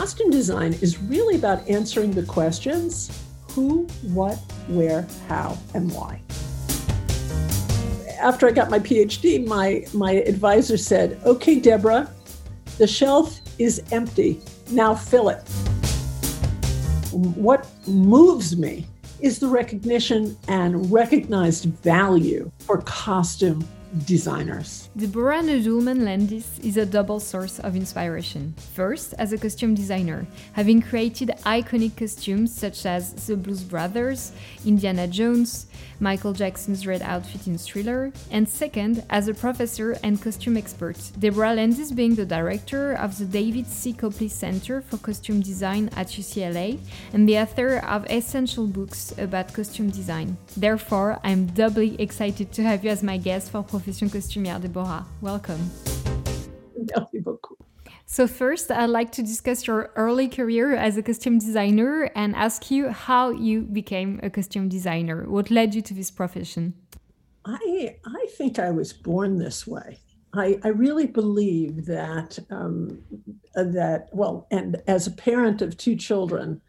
costume design is really about answering the questions who, what, where, how, and why. After I got my PhD, my, my advisor said, Okay, Deborah, the shelf is empty. Now fill it. What moves me is the recognition and recognized value for costume designers. Deborah Needleman Landis is a double source of inspiration. First, as a costume designer, having created iconic costumes such as the Blues Brothers, Indiana Jones, Michael Jackson's red outfit in Thriller, and second, as a professor and costume expert. Deborah Landis being the director of the David C. Copley Center for Costume Design at UCLA and the author of essential books about costume design. Therefore, I'm doubly excited to have you as my guest for Profession Costumière, Deborah. Welcome. Merci beaucoup. So, first, I'd like to discuss your early career as a costume designer and ask you how you became a costume designer. What led you to this profession? I, I think I was born this way. I, I really believe that um, that well, and as a parent of two children,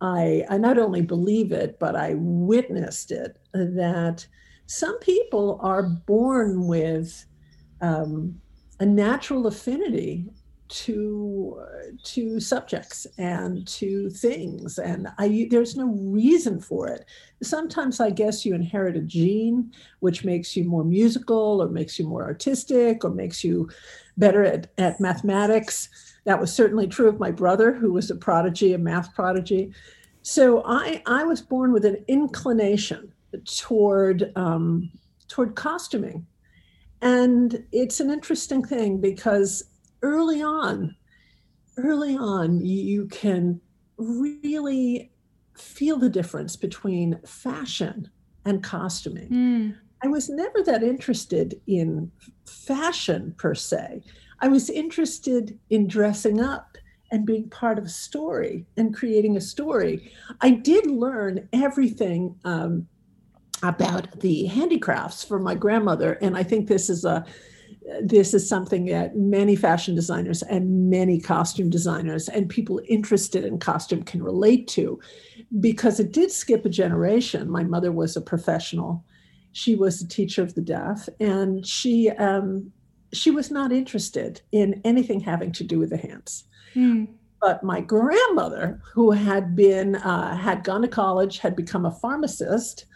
I I not only believe it, but I witnessed it that some people are born with um, a natural affinity to uh, to subjects and to things and i there's no reason for it. Sometimes i guess you inherit a gene which makes you more musical or makes you more artistic or makes you better at, at mathematics. That was certainly true of my brother who was a prodigy a math prodigy. So i i was born with an inclination toward um, toward costuming, and it's an interesting thing because early on, early on, you can really feel the difference between fashion and costuming. Mm. I was never that interested in fashion per se. I was interested in dressing up and being part of a story and creating a story. I did learn everything um, about the handicrafts for my grandmother. And i think this is a this is something that many fashion designers and many costume designers and people interested in costume can relate to. Because it did skip a generation. My mother was a professional. She was a teacher of the deaf. And she um, she was not interested in anything having to do with the hands. Mm. but my grandmother who had been uh, had gone to college had become a pharmacist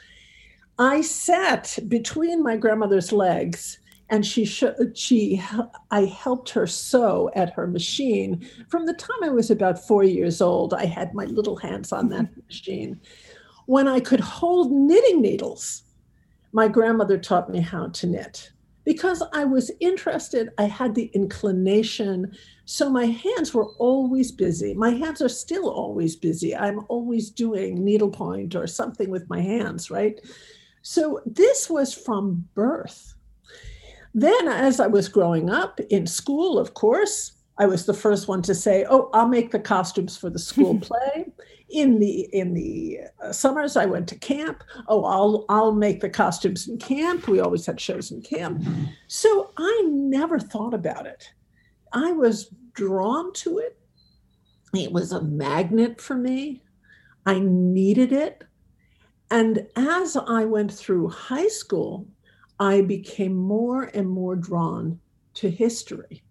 I sat between my grandmother's legs and she sh- she I helped her sew at her machine. From the time I was about 4 years old I had my little hands on that machine. When I could hold knitting needles my grandmother taught me how to knit. Because I was interested I had the inclination. So my hands were always busy. My hands are still always busy. I'm always doing needlepoint or something with my hands right so this was from birth. Then, as I was growing up in school, of course, I was the first one to say, "Oh, I'll make the costumes for the school play." in the in the uh, summers, I went to camp. Oh, I'll I'll make the costumes in camp. We always had shows in camp, so I never thought about it. I was drawn to it. It was a magnet for me. I needed it. And as I went through high school, I became more and more drawn to history.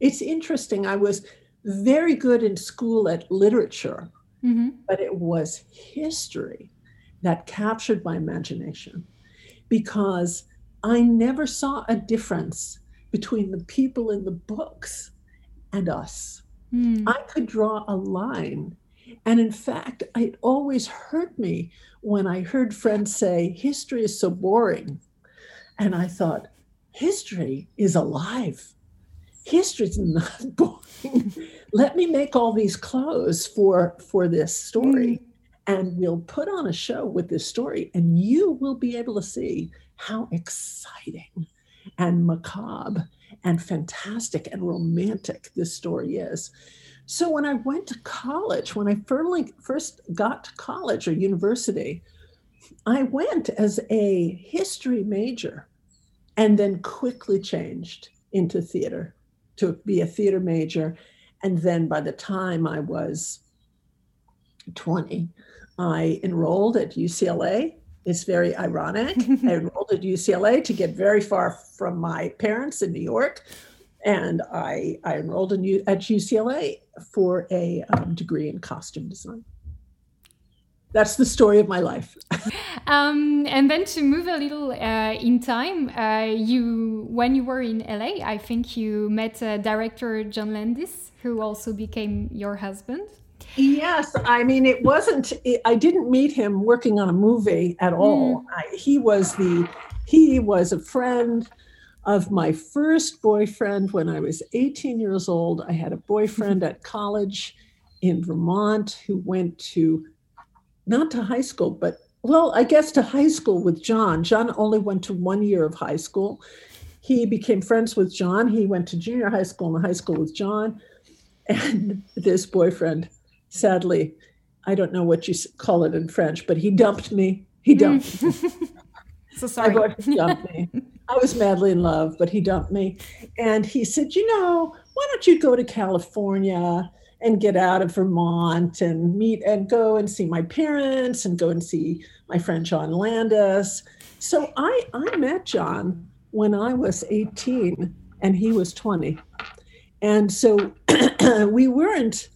It's interesting. I was very good in school at literature, mm-hmm. but it was history that captured my imagination because I never saw a difference between the people in the books and us. Mm. I could draw a line and in fact, it always hurt me when I heard friends say, history is so boring. And I thought, history is alive. History is not boring. Let me make all these clothes for, for this story. Mm. And we'll put on a show with this story, and you will be able to see how exciting and macabre and fantastic and romantic this story is. So when I went to college, when I firmly first got to college or university, I went as a history major and then quickly changed into theater to be a theater major And then by the time I was 20, I enrolled at UCLA. It's very ironic. I enrolled at UCLA to get very far from my parents in New York. And I, I enrolled in, U- at UCLA for a um, degree in costume design. That's the story of my life. um, and then to move a little uh, in time, uh, you when you were in LA, I think you met uh, director John Landis, who also became your husband. Yes, I mean it wasn't. I didn't meet him working on a movie at all. Mm. I, he was the he was a friend of my first boyfriend when I was 18 years old. I had a boyfriend at college in Vermont who went to not to high school, but well, I guess to high school with John. John only went to one year of high school. He became friends with John. He went to junior high school and high school with John. And this boyfriend sadly, I don't know what you call it in French, but he dumped me. He dumped me. Mm. so sorry. I he dumped me. I was madly in love, but he dumped me. And he said, You know, why don't you go to California and get out of Vermont and meet and go and see my parents and go and see my friend John Landis. So I, I met John when I was 18 and he was 20. And so we weren't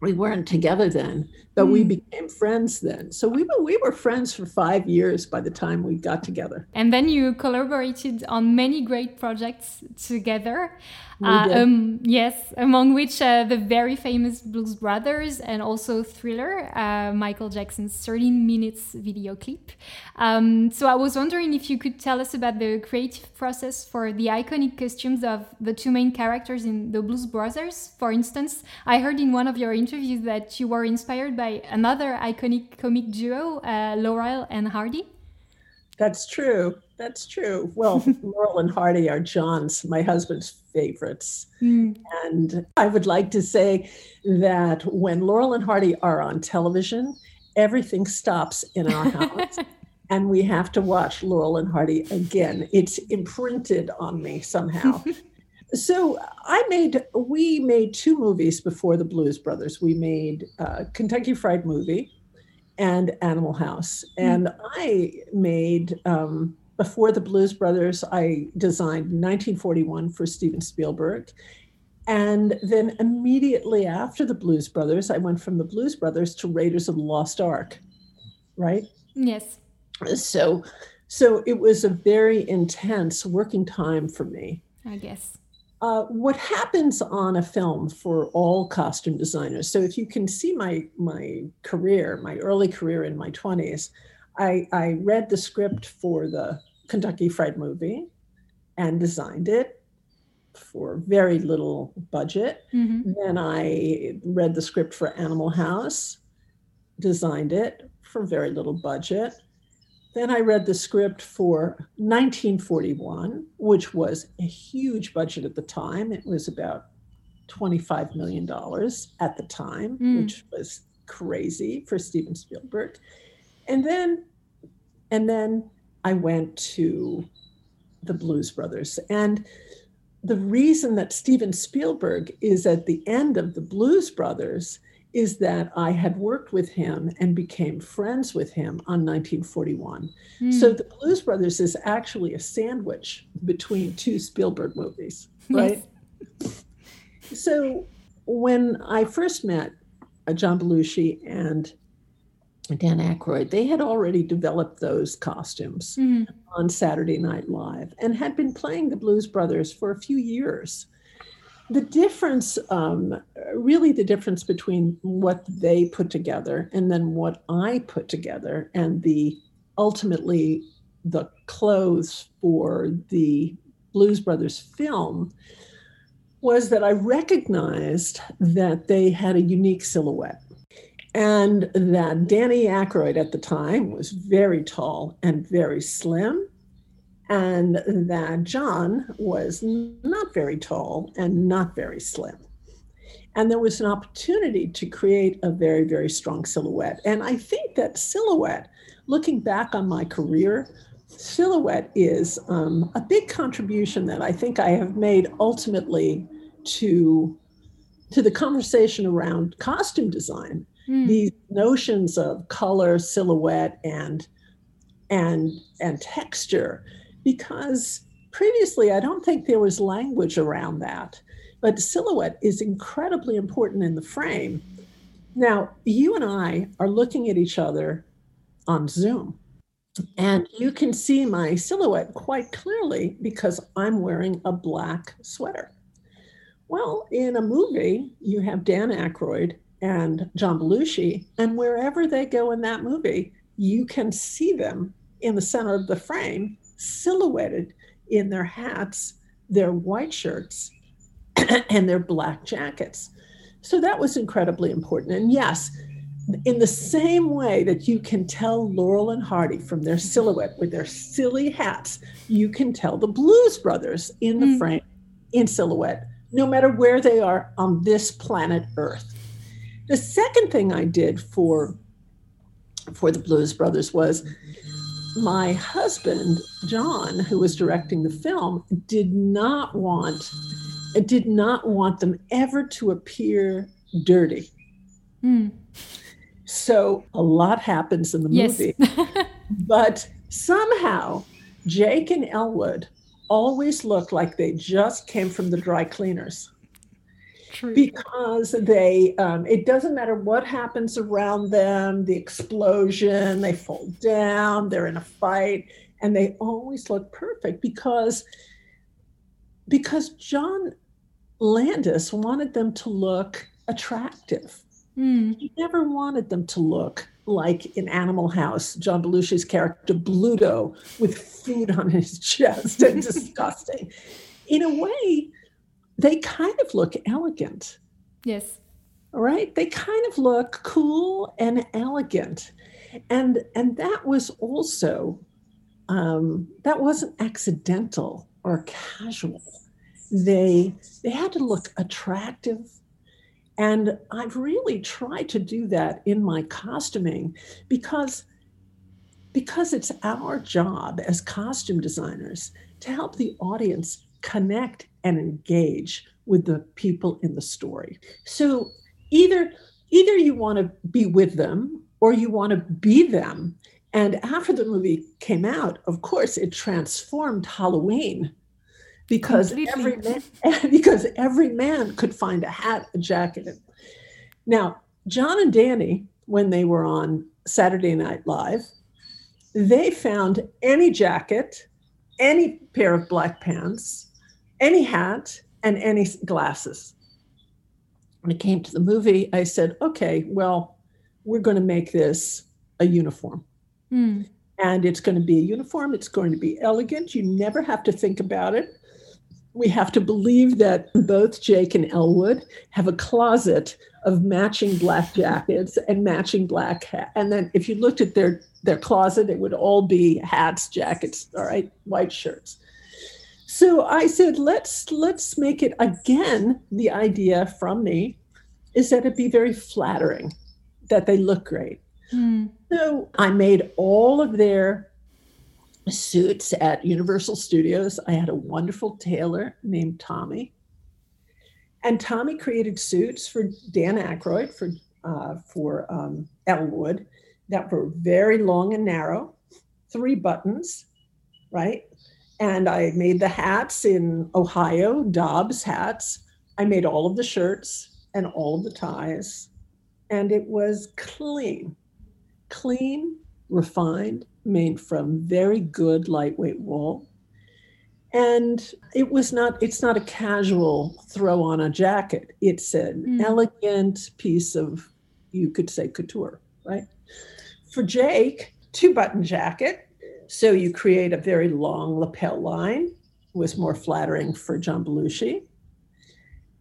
we weren't together then, but mm. we hmm. became friends then. So we were we were friends for five years by the time we got together. And then you collaborated on many great projects together. Uh, um, yes, among which uh, the very famous Blues Brothers and also Thriller, uh, Michael Jackson's 13 minutes video clip. Um, so I was wondering if you could tell us about the creative process for the iconic costumes of the two main characters in the Blues Brothers. For instance, I heard in one of your interviews that you were inspired by another iconic comic duo, uh, Laurel and Hardy. That's true. That's true. Well, Laurel and Hardy are John's, my husband's favorites. Mm. And I would like to say that when Laurel and Hardy are on television, everything stops in our house. and we have to watch Laurel and Hardy again. It's imprinted on me somehow. so I made, we made two movies before the Blues Brothers. We made uh, Kentucky Fried Movie and Animal House. Hmm. And mm. I made um, before the Blues Brothers, I designed 1941 for Steven Spielberg. And then immediately after the Blues Brothers, I went from the Blues Brothers to Raiders of the Lost Ark, right? Yes. So, so it was a very intense working time for me. I guess. Uh, what happens on a film for all costume designers? So, if you can see my my career, my early career in my twenties, I, I read the script for the Kentucky Fried Movie and designed it for very little budget. Mm-hmm. Then I read the script for Animal House, designed it for very little budget. Then I read the script for 1941, which was a huge budget at the time. It was about $25 million at the time, mm. which was crazy for Steven Spielberg. And then and then I went to the Blues Brothers. And the reason that Steven Spielberg is at the end of the Blues Brothers is that I had worked with him and became friends with him on 1941. Mm. So the Blues Brothers is actually a sandwich between two Spielberg movies, right? Yes. So when I first met uh, John Belushi and Dan Aykroyd, they had already developed those costumes mm-hmm. on Saturday Night Live and had been playing the Blues Brothers for a few years. The difference, um, really, the difference between what they put together and then what I put together, and the ultimately the clothes for the Blues Brothers film was that I recognized that they had a unique silhouette and that Danny Aykroyd at the time was very tall and very slim, and that John was not very tall and not very slim. And there was an opportunity to create a very, very strong silhouette. And I think that silhouette, looking back on my career, silhouette is um, a big contribution that I think I have made ultimately to to the conversation around costume design, Mm. these notions of color, silhouette, and and and texture, because previously I don't think there was language around that. But silhouette is incredibly important in the frame. Now, you and I are looking at each other on Zoom. And you can see my silhouette quite clearly because I'm wearing a black sweater. Well, in a movie, you have Dan Aykroyd and John Belushi, and wherever they go in that movie, you can see them in the center of the frame, silhouetted in their hats, their white shirts, and their black jackets. So that was incredibly important. And yes, in the same way that you can tell Laurel and Hardy from their silhouette with their silly hats, you can tell the Blues Brothers in the Mm. frame in silhouette, no matter where they are on this planet Earth. The second thing I did for for the Blues Brothers was my husband, John, who was directing the film, did not want did not want them ever to appear dirty. Mm. So a lot happens in the Yes. movie, but somehow Jake and Elwood always look like they just came from the dry cleaners True. because they um, it doesn't matter what happens around them the explosion they fall down they're in a fight and they always look perfect because because john landis wanted them to look attractive Mm. he never wanted them to look like in Animal House, John Belushi's character Bluto with food on his chest and disgusting. In a way, they kind of look elegant, Yes. all right? They kind of look cool and elegant. And and that was also um, that wasn't accidental or casual. They they had to look attractive and I've really tried to do that in my costuming because because it's our job as costume designers to help the audience connect and engage with the people in the story. So either either you want to be with them or you want to be them. And after the movie came out, of course, it transformed Halloween because every man, because every man could find a hat, a jacket. Now, John and Danny, when they were on Saturday Night Live, they found any jacket, any pair of black pants, any hat, and any glasses. When it came to the movie, I said, okay, well, we're going to make this a uniform Mm. and it's going to be a uniform. It's going to be elegant. You never have to think about it. We have to believe that both Jake and Elwood have a closet of matching black jackets and matching black hat. And then if you looked at their their closet, it would all be hats, jackets, all right, white shirts. So I said, let's let's make it again. The idea from me is that it be very flattering, that they look great. Mm. So I made all of their suits at Universal Studios. I had a wonderful tailor named Tommy. And Tommy created suits for Dan Aykroyd, for, uh, for um, Elwood, that were very long and narrow, three buttons, right? And I made the hats in Ohio, Dobbs hats. I made all of the shirts and all of the ties. And it was clean clean, refined, made from very good lightweight wool. And it was not, it's not a casual throw on a jacket. It's an Mm. elegant piece of, you could say, couture, right? For Jake, two button jacket. So you create a very long lapel line, was more flattering for John Belushi.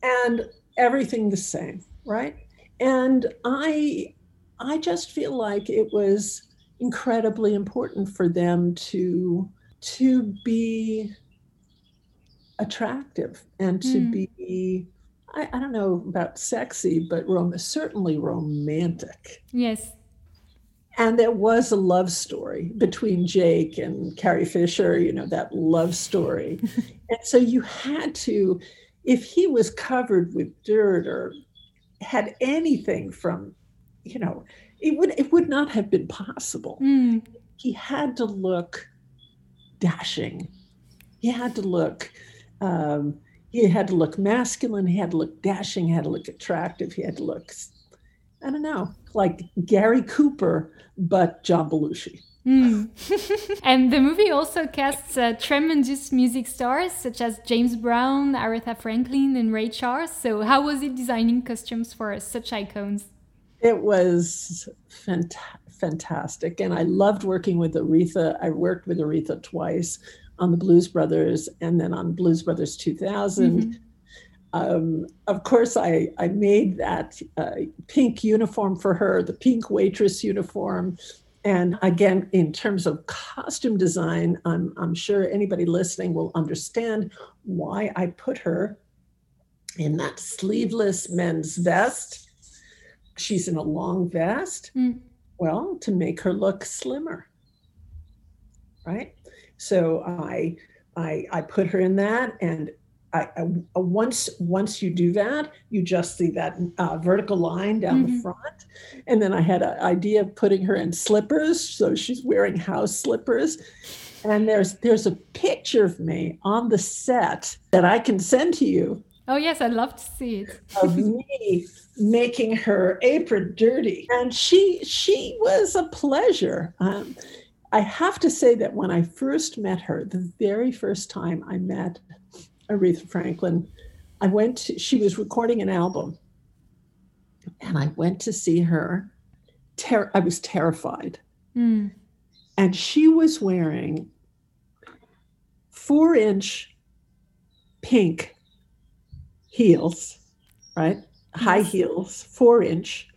And everything the same, right? And I I just feel like it was incredibly important for them to to be attractive and to Mm. be I, I don't know about sexy, but rom- certainly romantic. Yes. And there was a love story between Jake and Carrie Fisher, you know, that love story. and so you had to, if he was covered with dirt or had anything from, you know, it would it would not have been possible. Mm. He had to look dashing. He had to look. Um, he had to look masculine. He had to look dashing. He had to look attractive. He had to look, I don't know, like Gary Cooper, but John Belushi. Mm. and the movie also casts uh, tremendous music stars such as James Brown, Aretha Franklin, and Ray Charles. So, how was it designing costumes for such icons? It was fant- fantastic. And I loved working with Aretha. I worked with Aretha twice on the Blues Brothers and then on Blues Brothers 2000. Mm-hmm. Um, of course, I, I made that uh, pink uniform for her, the pink waitress uniform. And again, in terms of costume design, I'm, I'm sure anybody listening will understand why I put her in that sleeveless men's vest she's in a long vest. Mm. Well, to make her look slimmer. Right? So I I I put her in that and I, I, uh, once once you do that, you just see that uh, vertical line down mm-hmm. the front, and then I had an idea of putting her in slippers, so she's wearing house slippers. And there's there's a picture of me on the set that I can send to you. Oh yes, I'd love to see it. of me making her apron dirty. And she she was a pleasure. Um, I have to say that when I first met her, the very first time I met Aretha Franklin, I went to, she was recording an album. And I went to see her. Ter- I was terrified. Mm. And she was wearing four inch pink heels, right? high heels, four inch,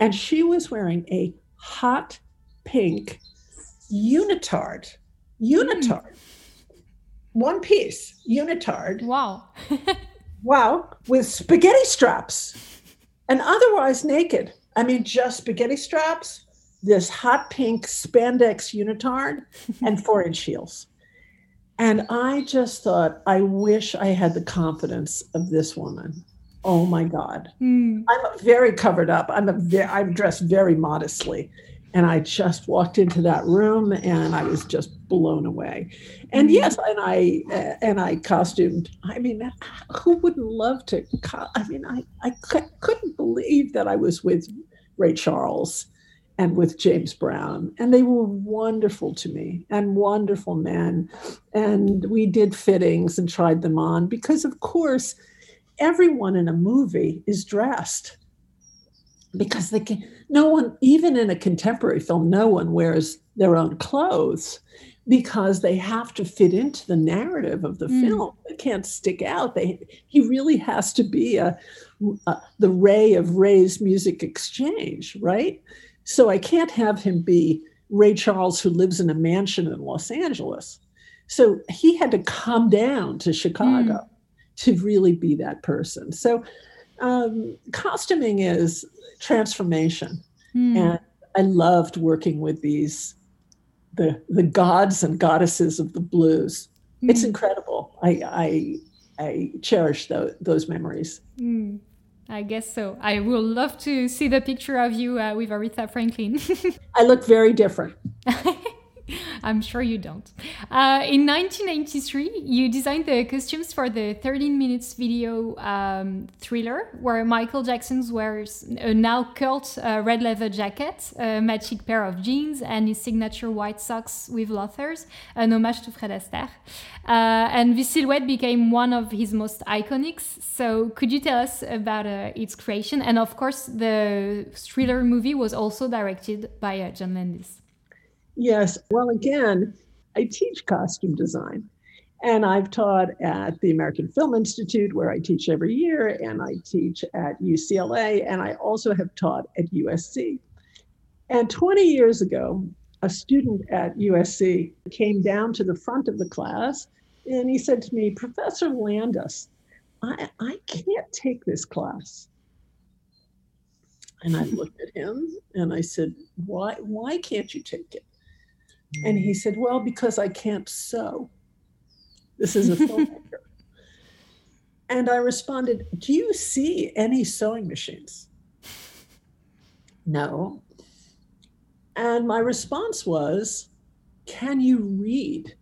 and she was wearing a hot pink unitard. Unitard. Mm. One piece unitard. Wow. wow. With spaghetti straps and otherwise naked. I mean, just spaghetti straps, this hot pink spandex unitard, and four inch heels. And I just thought, I wish I had the confidence of this woman oh my god mm. i'm very covered up i'm a very, i'm dressed very modestly and i just walked into that room and i was just blown away and mm. yes and i uh, and i costumed i mean who wouldn't love to co- i mean i i couldn't believe that i was with ray charles and with James Brown. And they were wonderful to me and wonderful men. And we did fittings and tried them on because, of course, everyone in a movie is dressed because they can no one even in a contemporary film no one wears their own clothes because they have to fit into the narrative of the mm. film. They can't stick out. They he really has to be a, a, the ray of ray's music exchange right? So i can't have him be ray charles who lives in a mansion in los angeles. So he had to come down to chicago mm to really be that person. So, um, costuming is transformation, mm. and I loved working with these the the gods and goddesses of the blues. Mm. It's incredible. I I, I cherish those, those memories. Mm. I guess so. I will love to see the picture of you uh, with Aretha Franklin. I look very different. I'm sure you don't. Uh, in 1993, you designed the costumes for the 13 minutes video um, thriller, where Michael Jackson wears a now cult uh, red leather jacket, a matching pair of jeans, and his signature white socks with lothers, an homage to Fred Astaire. Uh, and this silhouette became one of his most iconics. So, could you tell us about uh, its creation? And of course, the thriller movie was also directed by uh, John Landis. Yes. Well, again, I teach costume design. And I've taught at the American Film Institute, where I teach every year, and I teach at UCLA, and I also have taught at USC. And 20 years ago, a student at USC came down to the front of the class and he said to me, Professor Landis, I, I can't take this class. And I looked at him and I said, Why, why can't you take it? And he said, Well, because I can't sew. This is a filmmaker. And I responded, Do you see any sewing machines? No. And my response was, Can you read?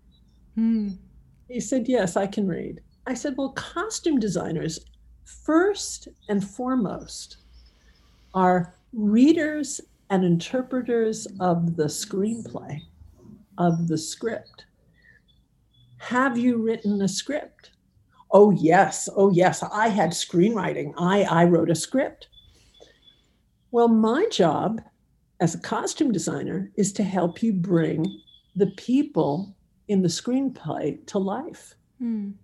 Mm. He said, Yes, I can read. I said, Well, costume designers, first and foremost, are readers and interpreters of the screenplay, of the script. Have you written a script? Oh, yes. Oh, yes. I had screenwriting. I, I wrote a script. Well, my job as a costume designer is to help you bring the people in the screenplay to life. Mm.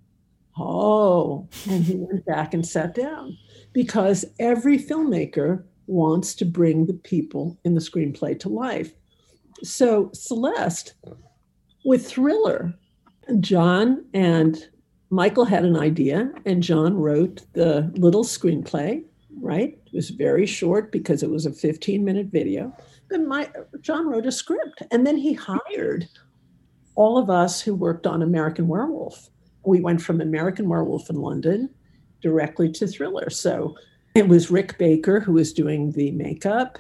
Oh, and he went back and sat down because every filmmaker wants to bring the people in the screenplay to life. So, Celeste, with Thriller, John and Michael had an idea, and John wrote the little screenplay, right? It was very short because it was a 15 minute video. Then my, John wrote a script, and then he hired all of us who worked on American Werewolf. We went from American Werewolf in London directly to Thriller. So it was Rick Baker who was doing the makeup.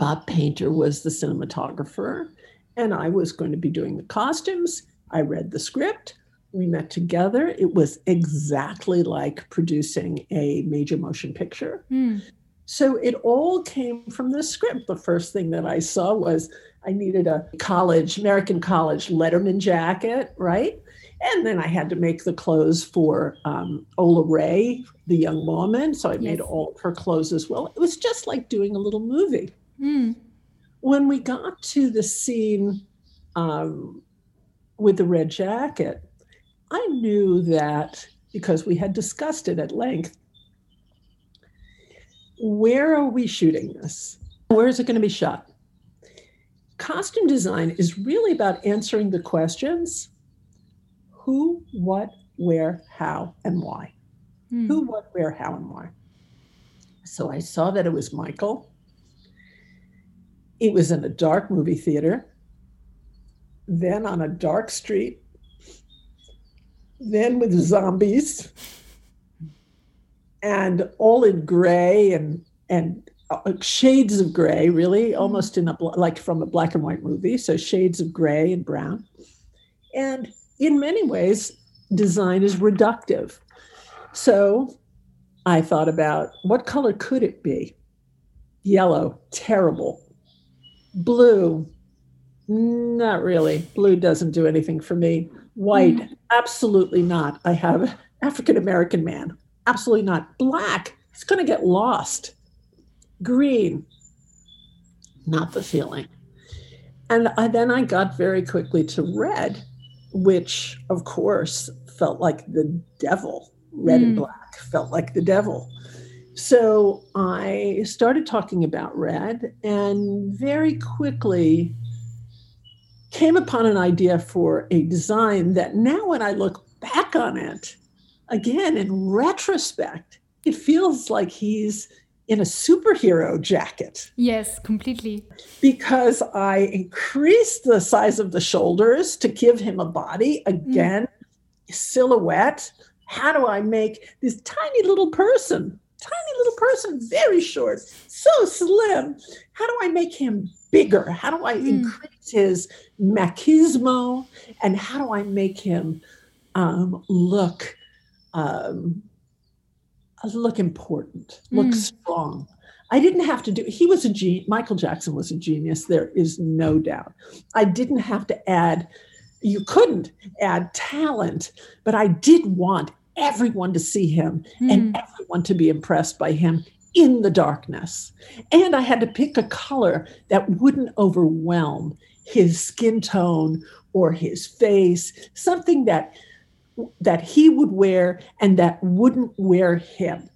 Bob Painter was the cinematographer, and I was going to be doing the costumes. I read the script. We met together. It was exactly like producing a major motion picture. Mm. So it all came from the script. The first thing that I saw was I needed a college, American college Letterman jacket, right? And then I had to make the clothes for um, Ola Ray, the young woman. So I made all her clothes as well. It was just like doing a little movie. Mm. When we got to the scene um, with the red jacket, I knew that because we had discussed it at length. Where are we shooting this? Where is it going to be shot? Costume design is really about answering the questions who, what, where, how, and why. Mm. Who, what, where, how, and why. So I saw that it was Michael. It was in a dark movie theater, then on a dark street, then with zombies, and all in gray and and uh, shades of gray, really, almost in a like from a black and white movie. So shades of gray and brown, and in many ways, design is reductive. So I thought about what color could it be? Yellow, terrible. Blue, not really. Blue doesn't do anything for me. White, absolutely not. I have African American man, absolutely not. Black, it's going to get lost. Green, not the feeling. And I, then I got very quickly to red, which of course felt like the devil. Red and Mm. black felt like the devil. So I started talking about red and very quickly came upon an idea for a design that now, when I look back on it, again in retrospect, it feels like he's in a superhero jacket Yes, completely. because I increased the size of the shoulders to give him a body mm. again, silhouette. How do I make this tiny little person, tiny little person, very short, so slim? How do I make him bigger? How do I Mm. increase his machismo? And how do I make him um, look um, look important, look Mm. strong? I didn't have to do. He was a genius. Michael Jackson was a genius. There is no doubt. I didn't have to add. You couldn't add talent, but I did want everyone to see him Mm. and everyone to be impressed by him in the darkness. And I had to pick a color that wouldn't overwhelm his skin tone or his face, something that that he would wear and that wouldn't wear him.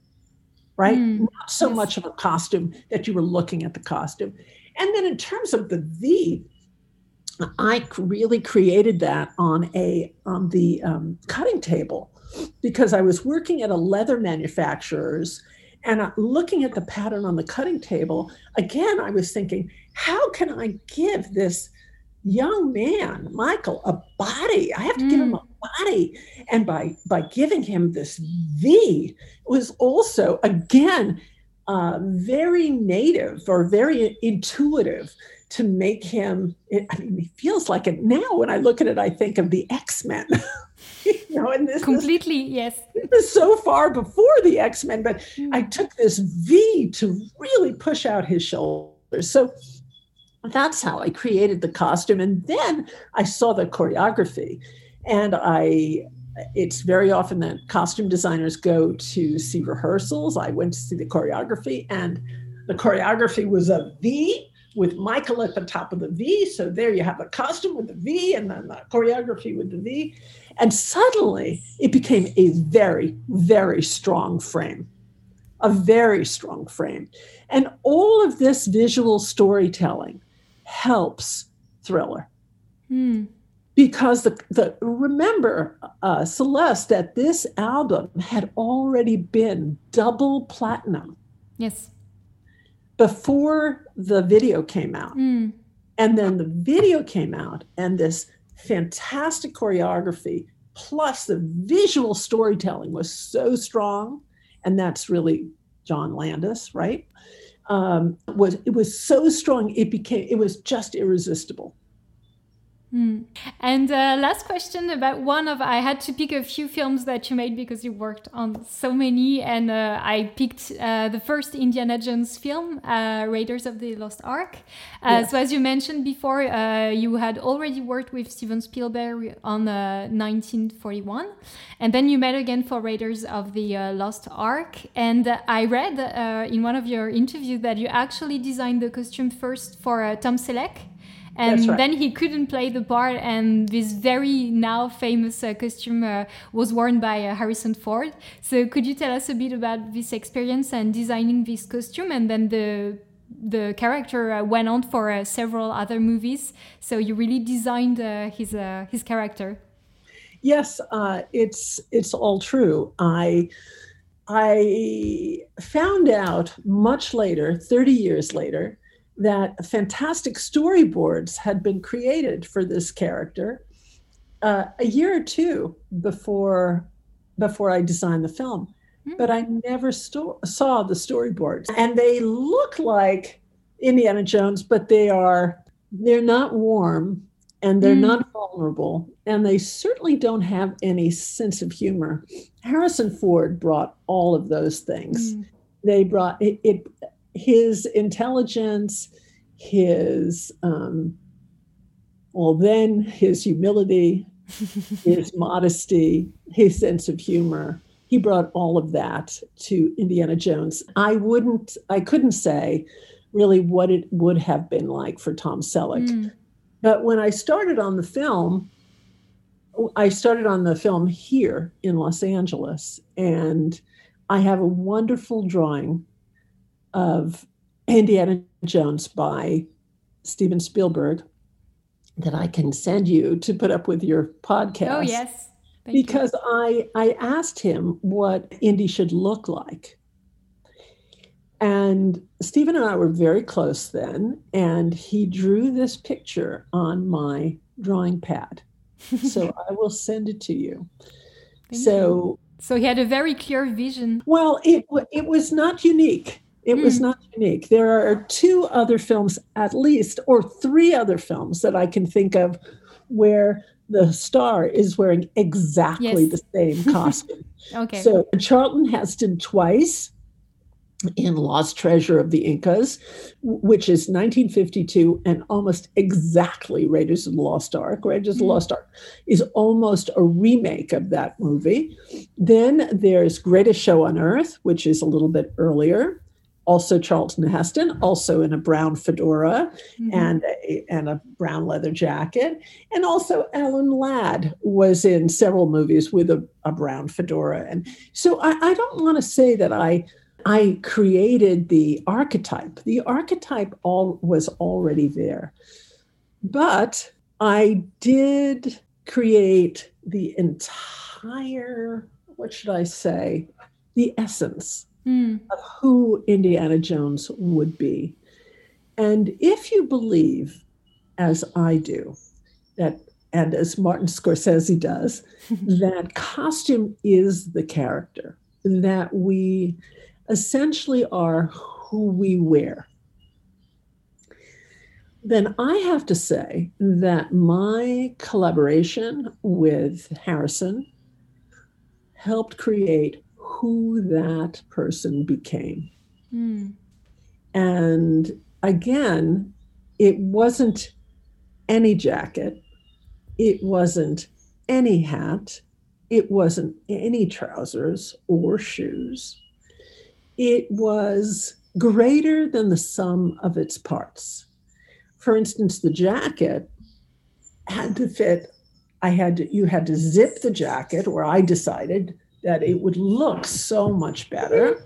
Right? Mm, Not so yes. much of a costume that you were looking at the costume. And then in terms of the V, I really created that on a on the um, cutting table because I was working at a leather manufacturer's and uh, looking at the pattern on the cutting table. Again, I was thinking, how can I give this young man, Michael, a body? I have to give him a body. And by by giving him this V was also again uh, very native or very intuitive to make him. It, I mean, he feels like it now. When I look at it, I think of the X Men. you know, and this completely yes. This is so far before the X Men, but mm. I took this V to really push out his shoulders. So that's how I created the costume. And then I saw the choreography. And I, it's very often that costume designers go to see rehearsals. I went to see the choreography, and the choreography was a V with Michael at the top of the V. So there you have the costume with the V and then the choreography with the V. And suddenly it became a very, very strong frame, a very strong frame. And all of this visual storytelling helps thriller. Hmm. Because the, the remember, uh, Celeste, that this album had already been double platinum. Yes. Before the video came out. Mm. And then the video came out, and this fantastic choreography plus the visual storytelling was so strong. And that's really John Landis, right? um, was it was so strong it became it was just irresistible Mm. And uh, last question about one of I had to pick a few films that you made because you worked on so many, and uh, I picked uh, the first Indiana Jones film, uh, Raiders of the Lost Ark. Uh, so as you mentioned before, uh, you had already worked with Steven Spielberg on 1941, and then you met again for Raiders of the Lost Ark. And I read in one of your interviews that you actually designed the costume first for Tom Selleck and right. then he couldn't play the part and this very now famous uh, costume uh, was worn by uh, harrison ford. So could you tell us a bit about this experience and designing this costume and then the the character uh, went on for uh, several other movies? So you really designed uh, his his character. Yes it's it's all true. I I found out much later, 30 years later, that fantastic storyboards had been created for this character uh, a year or two before before I designed the film. Mm-hmm. But I never sto- saw the storyboards, and they look like Indiana Jones, but they are they're not warm and they're mm. not vulnerable, and they certainly don't have any sense of humor. Harrison Ford brought all of those things. Mm. They brought it, it his intelligence, his, um, well, then his humility, his modesty, his sense of humor, he brought all of that to Indiana Jones. I wouldn't, I couldn't say really what it would have been like for Tom Selleck. Mm. But when I started on the film, I started on the film here in Los Angeles, and I have a wonderful drawing of Indiana Jones by Steven Spielberg that I can send you to put up with your podcast. Oh yes. Thank because you. I I asked him what Indy should look like. And Steven and I were very close then, and he drew this picture on my drawing pad. so I will send it to you. Thank so you. So he had a very clear vision. Well, it it was not unique. It mm. was hmm. not unique. There are two other films, at least, or three other films that I can think of where the star is wearing exactly yes. the same costume. okay. So Charlton Heston twice in Lost Treasure of the Incas, which is 1952 and almost exactly Raiders of the Lost Ark. Raiders of the hmm. Lost Ark is almost a remake of that movie. Then there's Greatest Show on Earth, which is a little bit earlier also Charlton Heston, also in a brown fedora mm-hmm. and a and a brown leather jacket, and also Alan Ladd was in several movies with a, a brown fedora. And so I, I don't want to say that I I created the archetype. The archetype all was already there, but I did create the entire what should I say the essence mm. of who Indiana Jones would be. And if you believe, as I do, that and as Martin Scorsese does, that costume is the character, that we essentially are who we wear. Then I have to say that my collaboration with Harrison helped create who that person became. Mm. And again, it wasn't any jacket, it wasn't any hat, it wasn't any trousers or shoes. It was greater than the sum of its parts. For instance, the jacket had to fit. I had to, you had to zip the jacket, or I decided that it would look so much better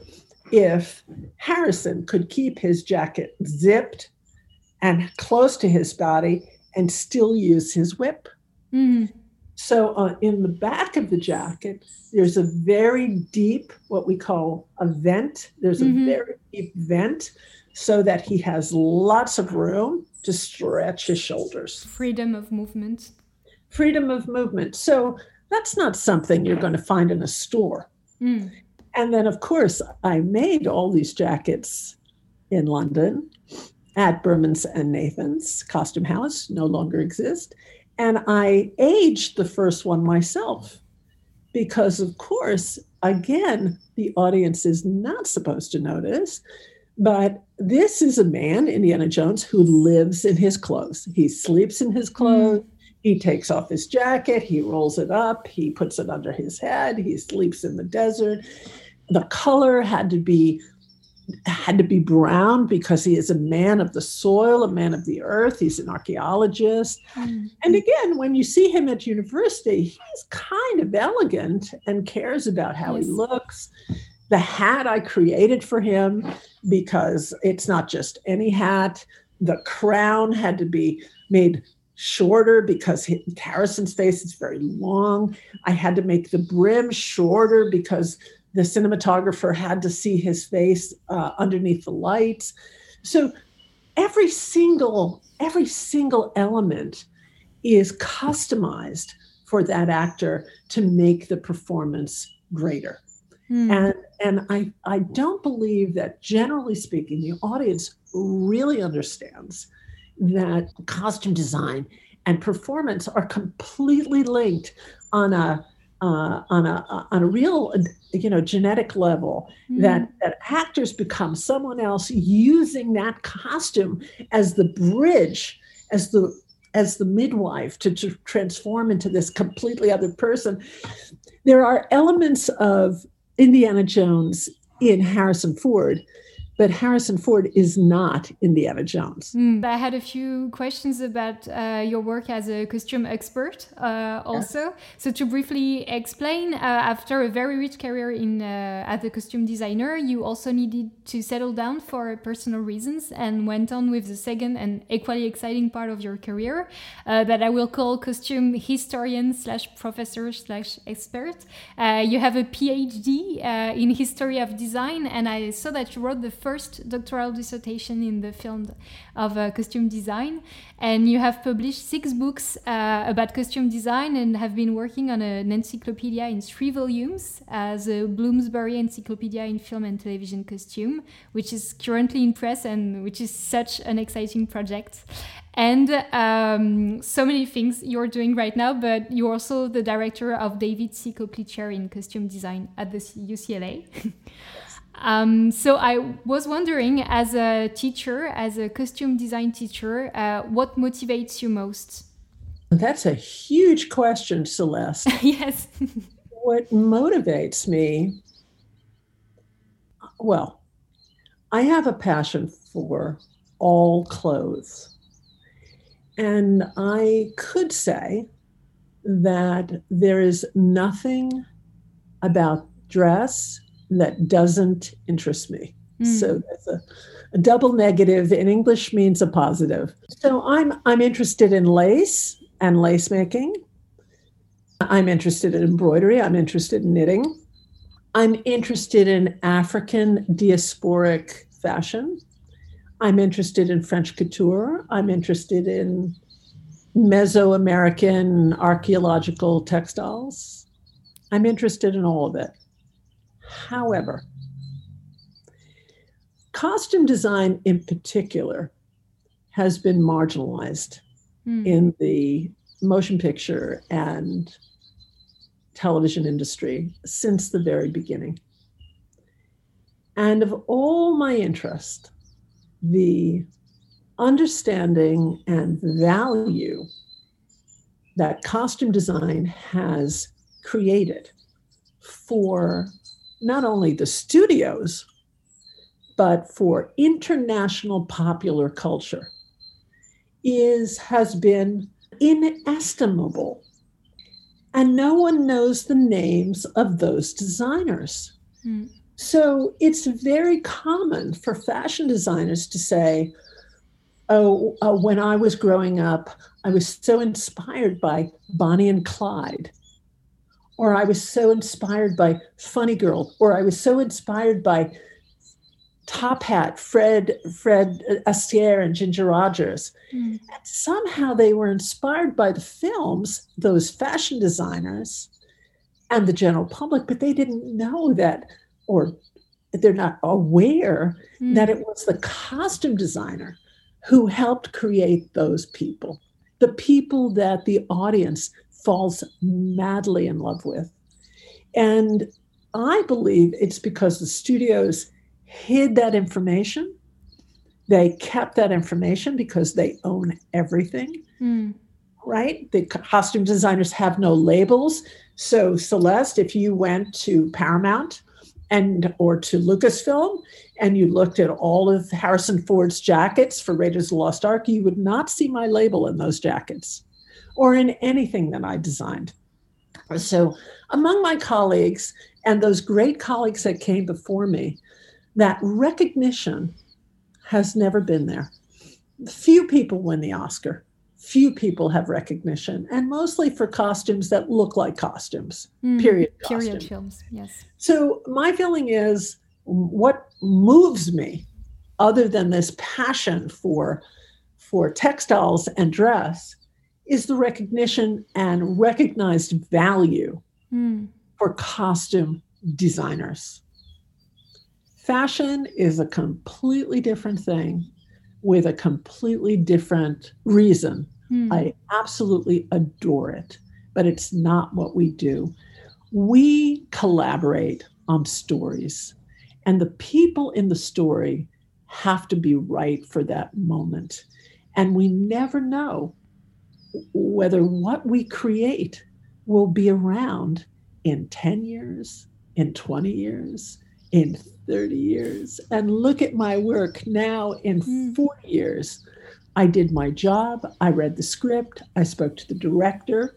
if Harrison could keep his jacket zipped and close to his body and still use his whip. Mm. So, uh, in the back of the jacket, there's a very deep, what we call a vent. There's mm-hmm. a very deep vent so that he has lots of room to stretch his shoulders. Freedom of movement. Freedom of movement. So, that's not something you're going to find in a store. Mm. And then, of course, I made all these jackets in London at Bermans and Nathan's Costume House, no longer exist. And I aged the first one myself because, of course, again, the audience is not supposed to notice. But this is a man, Indiana Jones, who lives in his clothes. He sleeps in his clothes. Mm. He takes off his jacket, he rolls it up, he puts it under his head, he sleeps in the desert. The color had to be had to be brown because he is a man of the soil, a man of the earth. He's an archaeologist. Mm-hmm. And again, when you see him at university, he's kind of elegant and cares about how yes. he looks. The hat I created for him because it's not just any hat. The crown had to be made shorter because Harrison's face is very long. I had to make the brim shorter because the cinematographer had to see his face uh, underneath the lights. So every single every single element is customized for that actor to make the performance greater. Mm. And and I I don't believe that generally speaking the audience really understands that costume design and performance are completely linked on a uh, on a on a real you know genetic level mm. that that actors become someone else using that costume as the bridge as the as the midwife to, to transform into this completely other person there are elements of indiana jones in harrison ford but Harrison Ford is not Indiana Jones. Mm, I had a few questions about uh, your work as a costume expert uh, also. Yeah. So to briefly explain, uh, after a very rich career in uh, as a costume designer, you also needed to settle down for personal reasons and went on with the second and equally exciting part of your career uh, that I will call costume historian slash professor slash expert. Uh, you have a PhD in history of design, and I saw that you wrote the first first doctoral dissertation in the field of uh, costume design. And you have published six books uh, about costume design and have been working on an encyclopedia in three volumes as a Bloomsbury Encyclopedia in Film and Television Costume, which is currently in press and which is such an exciting project and um, so many things you're doing right now. But you're also the director of David C. Copley Chair in Costume Design at the UCLA. Um, so I was wondering, as a teacher, as a costume design teacher, uh, what motivates you most? That's a huge question, Celeste. yes. what motivates me? Well, I have a passion for all clothes. And I could say that there is nothing about dress that doesn't interest me. Mm. So that's a, a double negative in English means a positive. So I'm I'm interested in lace and lace making. I'm interested in embroidery. I'm interested in knitting. I'm interested in African diasporic fashion. I'm interested in French couture. I'm interested in Mesoamerican archaeological textiles. I'm interested in all of it. However, costume design in particular has been marginalized mm. in the motion picture and television industry since the very beginning. And of all my interest, the understanding and value that costume design has created for not only the studios, but for international popular culture is has been inestimable. And no one knows the names of those designers. Mm. So it's very common for fashion designers to say, Oh, uh, when I was growing up, I was so inspired by Bonnie and Clyde, or I was so inspired by Funny Girl, or I was so inspired by Top Hat, Fred, Fred Astaire, and Ginger Rogers. Mm. And somehow they were inspired by the films, those fashion designers, and the general public, but they didn't know that, or they're not aware mm. that it was the costume designer who helped create those people, the people that the audience falls madly in love with. And I believe it's because the studios hid that information. They kept that information because they own everything, mm. right? The costume designers have no labels. So, Celeste, if you went to Paramount and or to Lucasfilm and you looked at all of Harrison Ford's jackets for Raiders of the Lost Ark, you would not see my label in those jackets or in anything that I designed. So, among my colleagues and those great colleagues that came before me, that recognition has never been there. Few people win the Oscar. Few people have recognition, and mostly for costumes that look like costumes. Mm, period. Period costume. films. Yes. So my feeling is, what moves me, other than this passion for for textiles and dress, is the recognition and recognized value mm. for costume designers. Fashion is a completely different thing with a completely different reason. Mm. I absolutely adore it, but it's not what we do. We collaborate on stories, and the people in the story have to be right for that moment. And we never know whether what we create will be around in 10 years, in 20 years, in 30 years and look at my work now in mm. 40 years. I did my job, I read the script, I spoke to the director,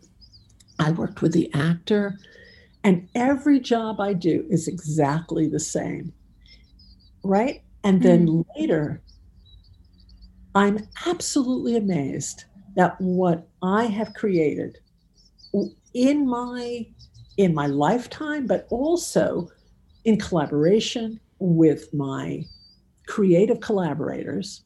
I worked with the actor, and every job I do is exactly the same. Right? And then mm. later, I'm absolutely amazed that what I have created in my in my lifetime, but also in collaboration with my creative collaborators,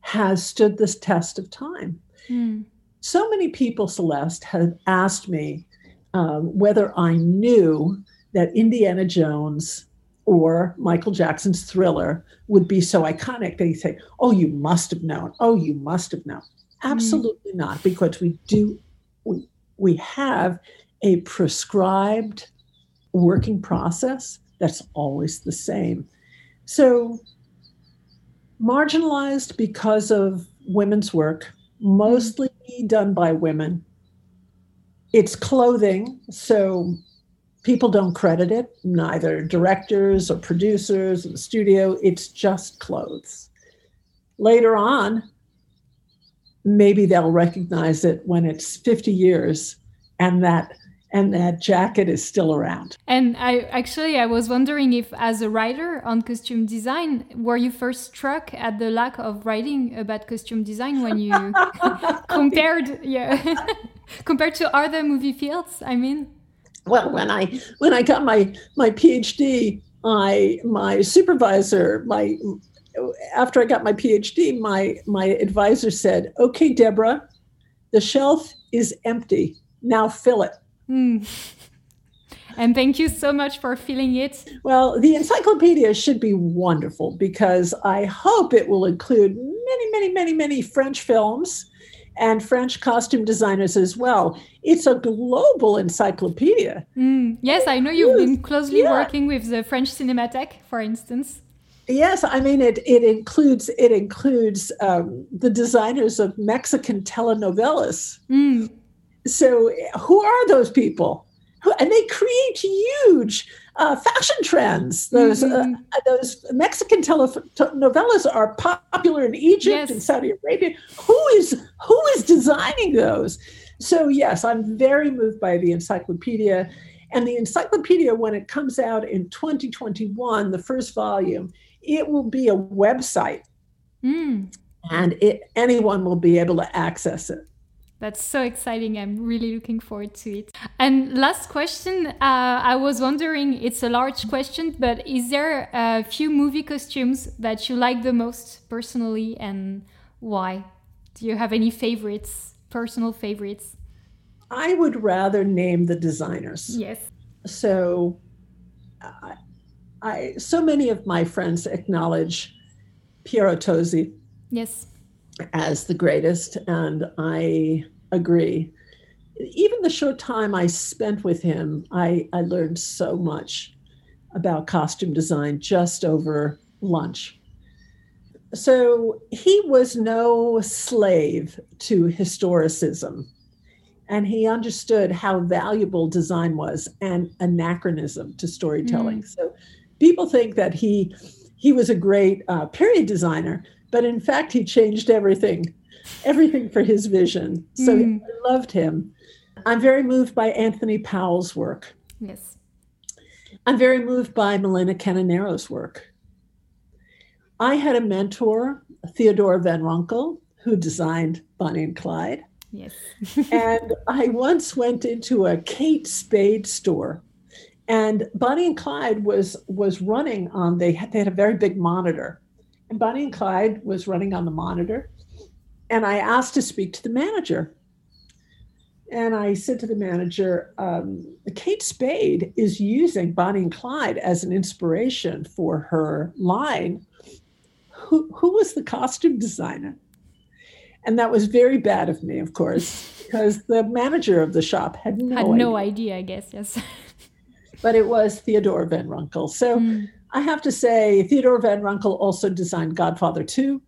has stood this test of time. Mm. So many people, Celeste, have asked me um, whether I knew that Indiana Jones or Michael Jackson's Thriller would be so iconic. They say, "Oh, you must have known. Oh, you must have known." Mm. Absolutely not, because we do. We, we have a prescribed working process that's always the same. So, marginalized because of women's work, mostly done by women. It's clothing, so people don't credit it, neither directors or producers in the studio. It's just clothes. Later on, maybe they'll recognize it when it's 50 years and that and that jacket is still around. And I actually I was wondering if as a writer on costume design, were you first struck at the lack of writing about costume design when you compared yeah compared to other movie fields, I mean? Well, when I when I got my my PhD, I my supervisor, my after I got my PhD, my my advisor said, "Okay, Deborah, The shelf is empty. Now fill it. Mm. And thank you so much for filling it. Well, the encyclopedia should be wonderful because I hope it will include many, many, many, many French films and French costume designers as well. It's a global encyclopedia. Mm. Yes, I know you've been closely yeah. working with the French Cinematheque, for instance. Yes, I mean it. It includes it includes um, the designers of Mexican telenovelas. Mm. So, who are those people? and they create huge uh, fashion trends. Those uh, mm-hmm. uh, those Mexican telenovelas are popular in Egypt yes. and Saudi Arabia. Who is who is designing those? So yes, I'm very moved by the encyclopedia, and the encyclopedia when it comes out in 2021, the first volume, it will be a website, mm. and it anyone will be able to access it. That's so exciting. I'm really looking forward to it. And last question uh, I was wondering, it's a large question, but is there a few movie costumes that you like the most personally and why? Do you have any favorites, personal favorites? I would rather name the designers. Yes. So, I, I so many of my friends acknowledge Piero Tosi. Yes as the greatest, and I agree. Even the short time I spent with him, I, I learned so much about costume design just over lunch. So he was no slave to historicism, and he understood how valuable design was and anachronism to storytelling. Mm. So people think that he he was a great uh, period designer, but in fact, he changed everything, everything for his vision. So mm. I loved him. I'm very moved by Anthony Powell's work. Yes. I'm very moved by Milena Canonero's work. I had a mentor, Theadora Van Runkle, who designed Bonnie and Clyde. Yes. and I once went into a Kate Spade store and Bonnie and Clyde was was running on they had they had a very big monitor and Bonnie and Clyde was running on the monitor. And I asked to speak to the manager. And I said to the manager, um, Kate Spade is using Bonnie and Clyde as an inspiration for her line. Who, who was the costume designer? And that was very bad of me, of course, because the manager of the shop had no had idea. no idea, I guess, yes. but it was Theadora Van Runkle. So mm. I have to say, Theadora Van Runkle also designed Godfather 2.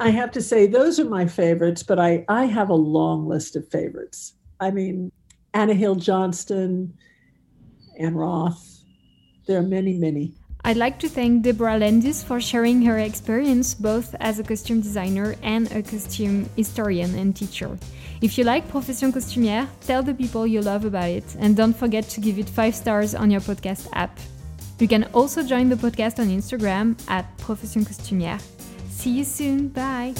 I have to say, those are my favorites, but I, I have a long list of favorites. I mean, Anna Hill Johnstone, Ann Roth. There are many, many. I'd like to thank Deborah Landis for sharing her experience both as a costume designer and a costume historian and teacher. If you like Profession Costumière, tell the people you love about it and don't forget to give it 5 stars on your podcast app. You can also join the podcast on Instagram at Profession Costumière. See you soon. Bye.